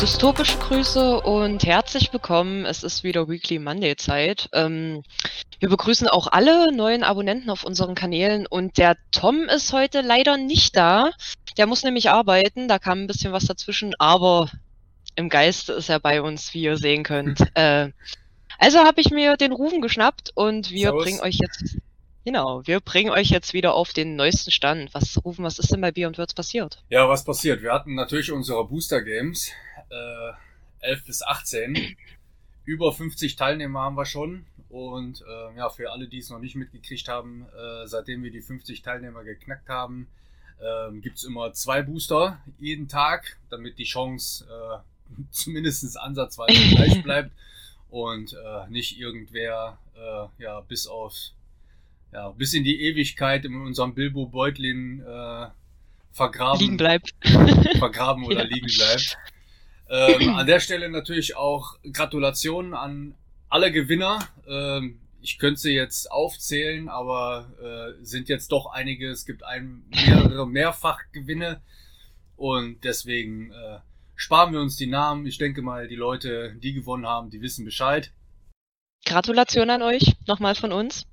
Dystopische Grüße und herzlich willkommen. Es ist wieder Weekly Monday Zeit. Ähm, wir begrüßen auch alle neuen Abonnenten auf unseren Kanälen und der Tom ist heute leider nicht da. Der muss nämlich arbeiten, da kam ein bisschen was dazwischen, aber im Geiste ist er bei uns, wie ihr sehen könnt. äh, also habe ich mir den Rufen geschnappt und wir Servus. bringen euch jetzt Genau, wir bringen euch jetzt wieder auf den neuesten Stand. Was rufen, was ist denn bei Bier und Würz passiert? Ja, was passiert? Wir hatten natürlich unsere Booster Games, äh, 11 bis 18. Über 50 Teilnehmer haben wir schon. Und äh, ja, für alle, die es noch nicht mitgekriegt haben, äh, seitdem wir die 50 Teilnehmer geknackt haben, äh, gibt es immer zwei Booster jeden Tag, damit die Chance äh, zumindest ansatzweise gleich bleibt und äh, nicht irgendwer äh, ja bis auf ja, bis in die Ewigkeit in unserem Bilbo Beutlin äh, vergraben. Liegen bleibt. Vergraben oder ja. liegen bleibt. Ähm, an der Stelle natürlich auch Gratulationen an alle Gewinner. Ähm, ich könnte sie jetzt aufzählen, aber äh, sind jetzt doch einige. Es gibt ein, mehrere Mehrfachgewinne und deswegen äh, sparen wir uns die Namen. Ich denke mal, die Leute, die gewonnen haben, die wissen Bescheid. Gratulation an euch nochmal von uns.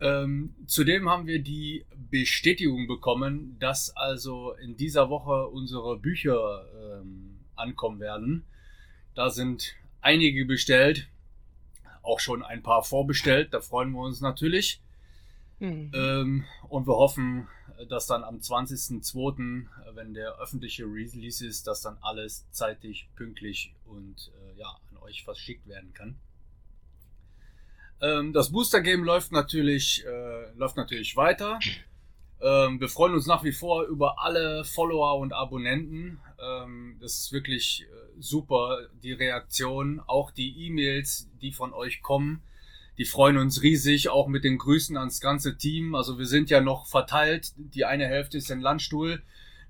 Ähm, zudem haben wir die Bestätigung bekommen, dass also in dieser Woche unsere Bücher ähm, ankommen werden. Da sind einige bestellt, auch schon ein paar vorbestellt, da freuen wir uns natürlich. Mhm. Ähm, und wir hoffen, dass dann am 20.02., wenn der öffentliche Release ist, dass dann alles zeitig, pünktlich und äh, ja, an euch verschickt werden kann. Ähm, das Booster Game läuft natürlich, äh, läuft natürlich weiter. Ähm, wir freuen uns nach wie vor über alle Follower und Abonnenten. Ähm, das ist wirklich äh, super, die Reaktion, auch die E-Mails, die von euch kommen. Die freuen uns riesig, auch mit den Grüßen ans ganze Team. Also wir sind ja noch verteilt. Die eine Hälfte ist in Landstuhl,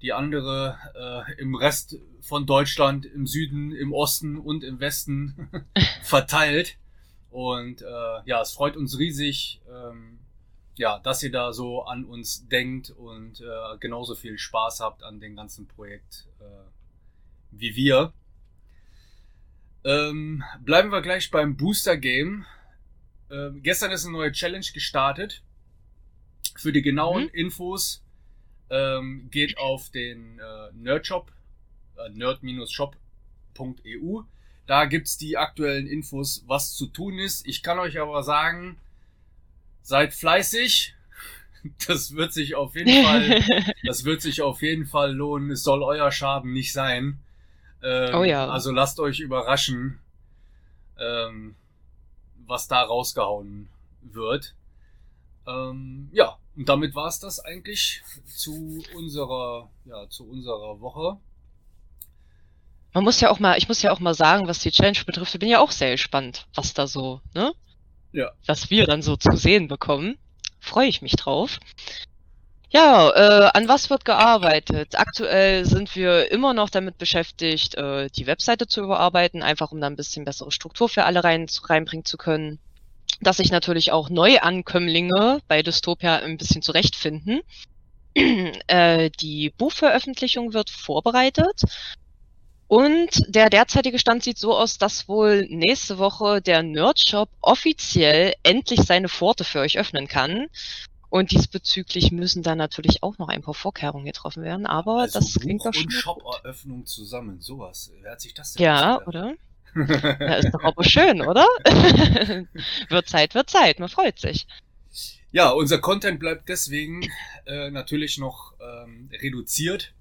die andere äh, im Rest von Deutschland, im Süden, im Osten und im Westen verteilt. Und äh, ja, es freut uns riesig, ähm, ja, dass ihr da so an uns denkt und äh, genauso viel Spaß habt an dem ganzen Projekt äh, wie wir. Ähm, bleiben wir gleich beim Booster Game. Ähm, gestern ist eine neue Challenge gestartet. Für die genauen mhm. Infos ähm, geht auf den äh, Nerdshop, äh, nerd-shop.eu. Da gibt's die aktuellen Infos, was zu tun ist. Ich kann euch aber sagen, seid fleißig. Das wird sich auf jeden Fall, das wird sich auf jeden Fall lohnen. Es soll euer Schaden nicht sein. Ähm, oh ja. Also lasst euch überraschen, ähm, was da rausgehauen wird. Ähm, ja, und damit war's das eigentlich zu unserer, ja, zu unserer Woche man muss ja auch mal, ich muss ja auch mal sagen, was die Challenge betrifft, ich bin ja auch sehr gespannt, was da so, ne? Ja. Was wir dann so zu sehen bekommen. Freue ich mich drauf. Ja, äh, an was wird gearbeitet? Aktuell sind wir immer noch damit beschäftigt, äh, die Webseite zu überarbeiten, einfach um da ein bisschen bessere Struktur für alle rein, reinbringen zu können. Dass sich natürlich auch Neuankömmlinge bei Dystopia ein bisschen zurechtfinden. äh, die Buchveröffentlichung wird vorbereitet. Und der derzeitige Stand sieht so aus, dass wohl nächste Woche der Nerdshop offiziell endlich seine Pforte für euch öffnen kann. Und diesbezüglich müssen dann natürlich auch noch ein paar Vorkehrungen getroffen werden, aber also das Buch klingt doch schon. Und Shop-Eröffnung zusammen, sowas. Wer hat sich das denn Ja, oder? ja, ist doch aber schön, oder? wird Zeit, wird Zeit, man freut sich. Ja, unser Content bleibt deswegen äh, natürlich noch ähm, reduziert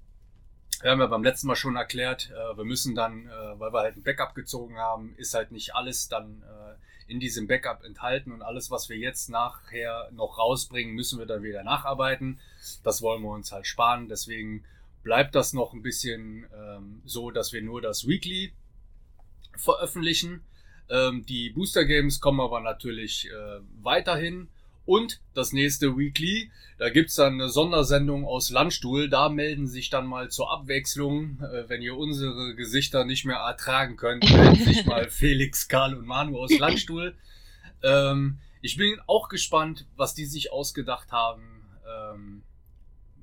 wir haben ja beim letzten Mal schon erklärt, äh, wir müssen dann, äh, weil wir halt ein Backup gezogen haben, ist halt nicht alles dann äh, in diesem Backup enthalten und alles, was wir jetzt nachher noch rausbringen, müssen wir dann wieder nacharbeiten. Das wollen wir uns halt sparen. Deswegen bleibt das noch ein bisschen ähm, so, dass wir nur das Weekly veröffentlichen. Ähm, die Booster Games kommen aber natürlich weiterhin. Und das nächste Weekly, da gibt's dann eine Sondersendung aus Landstuhl. Da melden sich dann mal zur Abwechslung, äh, wenn ihr unsere Gesichter nicht mehr ertragen könnt, melden sich mal Felix, Karl und Manu aus Landstuhl. Ähm, ich bin auch gespannt, was die sich ausgedacht haben, ähm,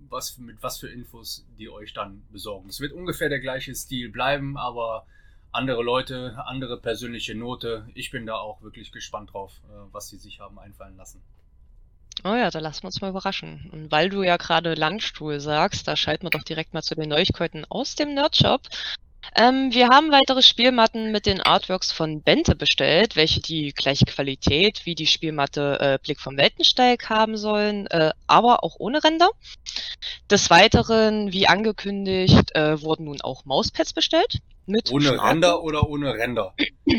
was, mit was für Infos die euch dann besorgen. Es wird ungefähr der gleiche Stil bleiben, aber andere Leute, andere persönliche Note. Ich bin da auch wirklich gespannt drauf, äh, was sie sich haben einfallen lassen. Oh ja, da lassen wir uns mal überraschen. Und weil du ja gerade Landstuhl sagst, da schalten wir doch direkt mal zu den Neuigkeiten aus dem Nerdshop. Ähm, wir haben weitere Spielmatten mit den Artworks von Bente bestellt, welche die gleiche Qualität wie die Spielmatte äh, Blick vom Weltensteig haben sollen, äh, aber auch ohne Ränder. Des Weiteren, wie angekündigt, äh, wurden nun auch Mauspads bestellt. Mit ohne. Ränder oder ohne Ränder?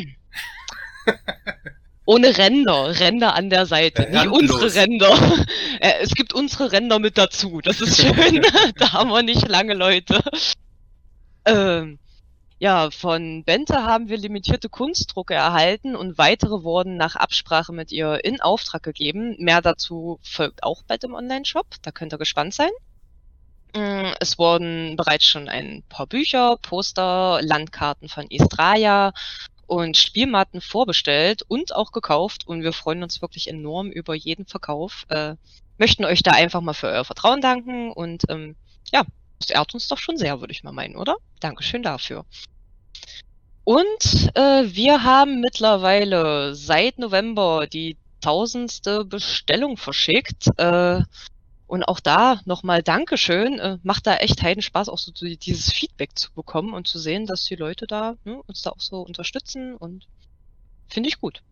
ohne Ränder, Ränder an der Seite, ja, nicht unsere Ränder. Äh, es gibt unsere Ränder mit dazu, das ist schön. da haben wir nicht lange Leute. Ähm, ja, von Bente haben wir limitierte Kunstdrucke erhalten und weitere wurden nach Absprache mit ihr in Auftrag gegeben. Mehr dazu folgt auch bald im Online-Shop, da könnt ihr gespannt sein. Mm, es wurden bereits schon ein paar Bücher, Poster, Landkarten von Estraya und Spielmatten vorbestellt und auch gekauft und wir freuen uns wirklich enorm über jeden Verkauf. Äh, möchten euch da einfach mal für euer Vertrauen danken und ähm, ja, das ehrt uns doch schon sehr, würde ich mal meinen, oder? Dankeschön dafür. Und äh, wir haben mittlerweile seit November die tausendste Bestellung verschickt. Äh, und auch da nochmal Dankeschön. Äh, macht da echt heiden Spaß, auch so dieses Feedback zu bekommen und zu sehen, dass die Leute da ne, uns da auch so unterstützen und finde ich gut.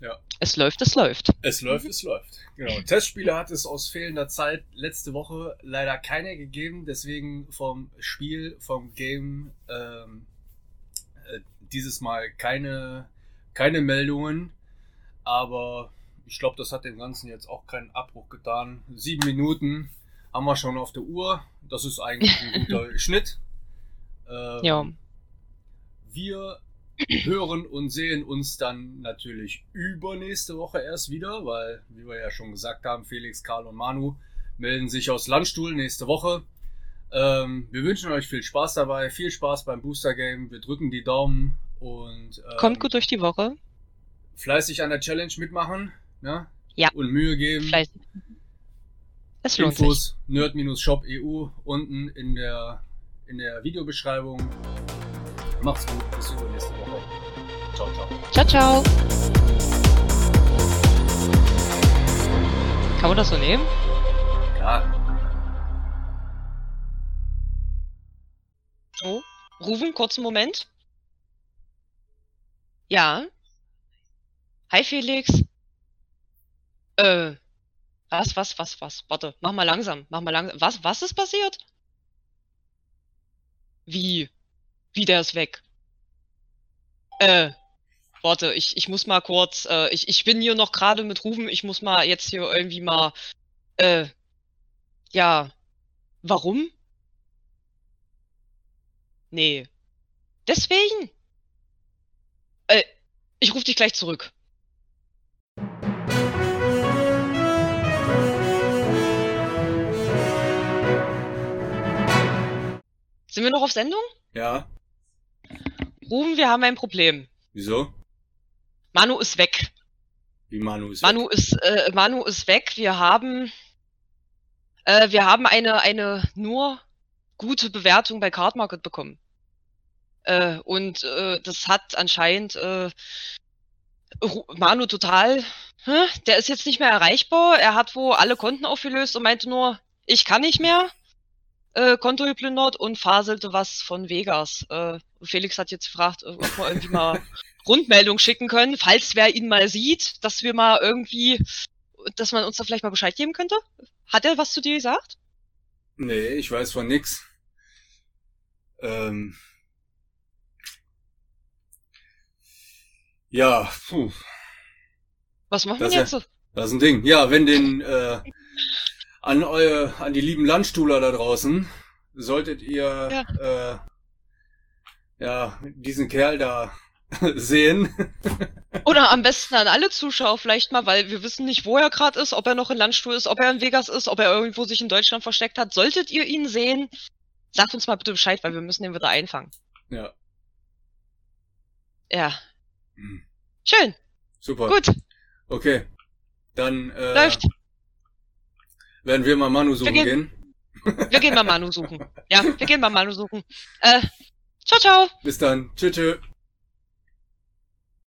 Ja. Es läuft, es läuft. Es läuft, es läuft. Genau. Testspiele hat es aus fehlender Zeit letzte Woche leider keine gegeben, deswegen vom Spiel, vom Game ähm, äh, dieses Mal keine, keine Meldungen. Aber ich glaube, das hat dem Ganzen jetzt auch keinen Abbruch getan. Sieben Minuten haben wir schon auf der Uhr. Das ist eigentlich ein guter Schnitt. Ähm, ja. Wir hören und sehen uns dann natürlich übernächste Woche erst wieder, weil, wie wir ja schon gesagt haben, Felix, Karl und Manu melden sich aus Landstuhl nächste Woche. Ähm, wir wünschen euch viel Spaß dabei, viel Spaß beim Booster Game. Wir drücken die Daumen und ähm, kommt gut durch die Woche. Fleißig an der Challenge mitmachen, ne? Ja. Und Mühe geben. Fleißig. Es lohnt Infos nerd-shop EU unten in der in der Videobeschreibung. Macht's gut, bis nächste Woche. Ciao, ciao. Ciao, ciao. Kann man das so nehmen? Klar. Oh, Rufen, kurzen Moment. Ja. Hi Felix. Äh. Was, was, was, was? Warte, mach mal langsam, mach mal langsam. Was, was ist passiert? Wie? Wie der ist weg? Äh. Warte, ich, ich muss mal kurz, äh, ich, ich bin hier noch gerade mit Rufen, ich muss mal jetzt hier irgendwie mal, äh, ja, warum? Nee. Deswegen? Äh, ich rufe dich gleich zurück. Sind wir noch auf Sendung? Ja. Ruben, wir haben ein Problem. Wieso? Manu ist weg. Wie Manu ist Manu weg? Ist, äh, Manu ist weg. Wir haben, äh, wir haben eine, eine nur gute Bewertung bei Card Market bekommen. Äh, und äh, das hat anscheinend äh, Manu total, hä? der ist jetzt nicht mehr erreichbar. Er hat wo alle Konten aufgelöst und meinte nur, ich kann nicht mehr. Äh, Konto geplündert und faselte was von Vegas. Äh, Felix hat jetzt gefragt, ob wir irgendwie mal Rundmeldung schicken können, falls wer ihn mal sieht, dass wir mal irgendwie, dass man uns da vielleicht mal Bescheid geben könnte. Hat er was zu dir gesagt? Nee, ich weiß von nix. Ähm, ja, puh. Was machen das wir jetzt? Ja, das ist ein Ding. Ja, wenn den äh, an eure, an die lieben Landstuhler da draußen, solltet ihr ja, äh, ja diesen Kerl da sehen. Oder am besten an alle Zuschauer vielleicht mal, weil wir wissen nicht, wo er gerade ist, ob er noch in Landstuhl ist, ob er in Vegas ist, ob er irgendwo sich in Deutschland versteckt hat. Solltet ihr ihn sehen, Sagt uns mal bitte Bescheid, weil wir müssen den wieder einfangen. Ja. Ja. Mhm. Schön. Super. Gut. Okay. Dann äh, Läuft. Werden wir mal Manu suchen gehen. Wir gehen mal Manu suchen. Ja, wir gehen mal Manu suchen. Äh, ciao, ciao. Bis dann. Tschüss, tschüss.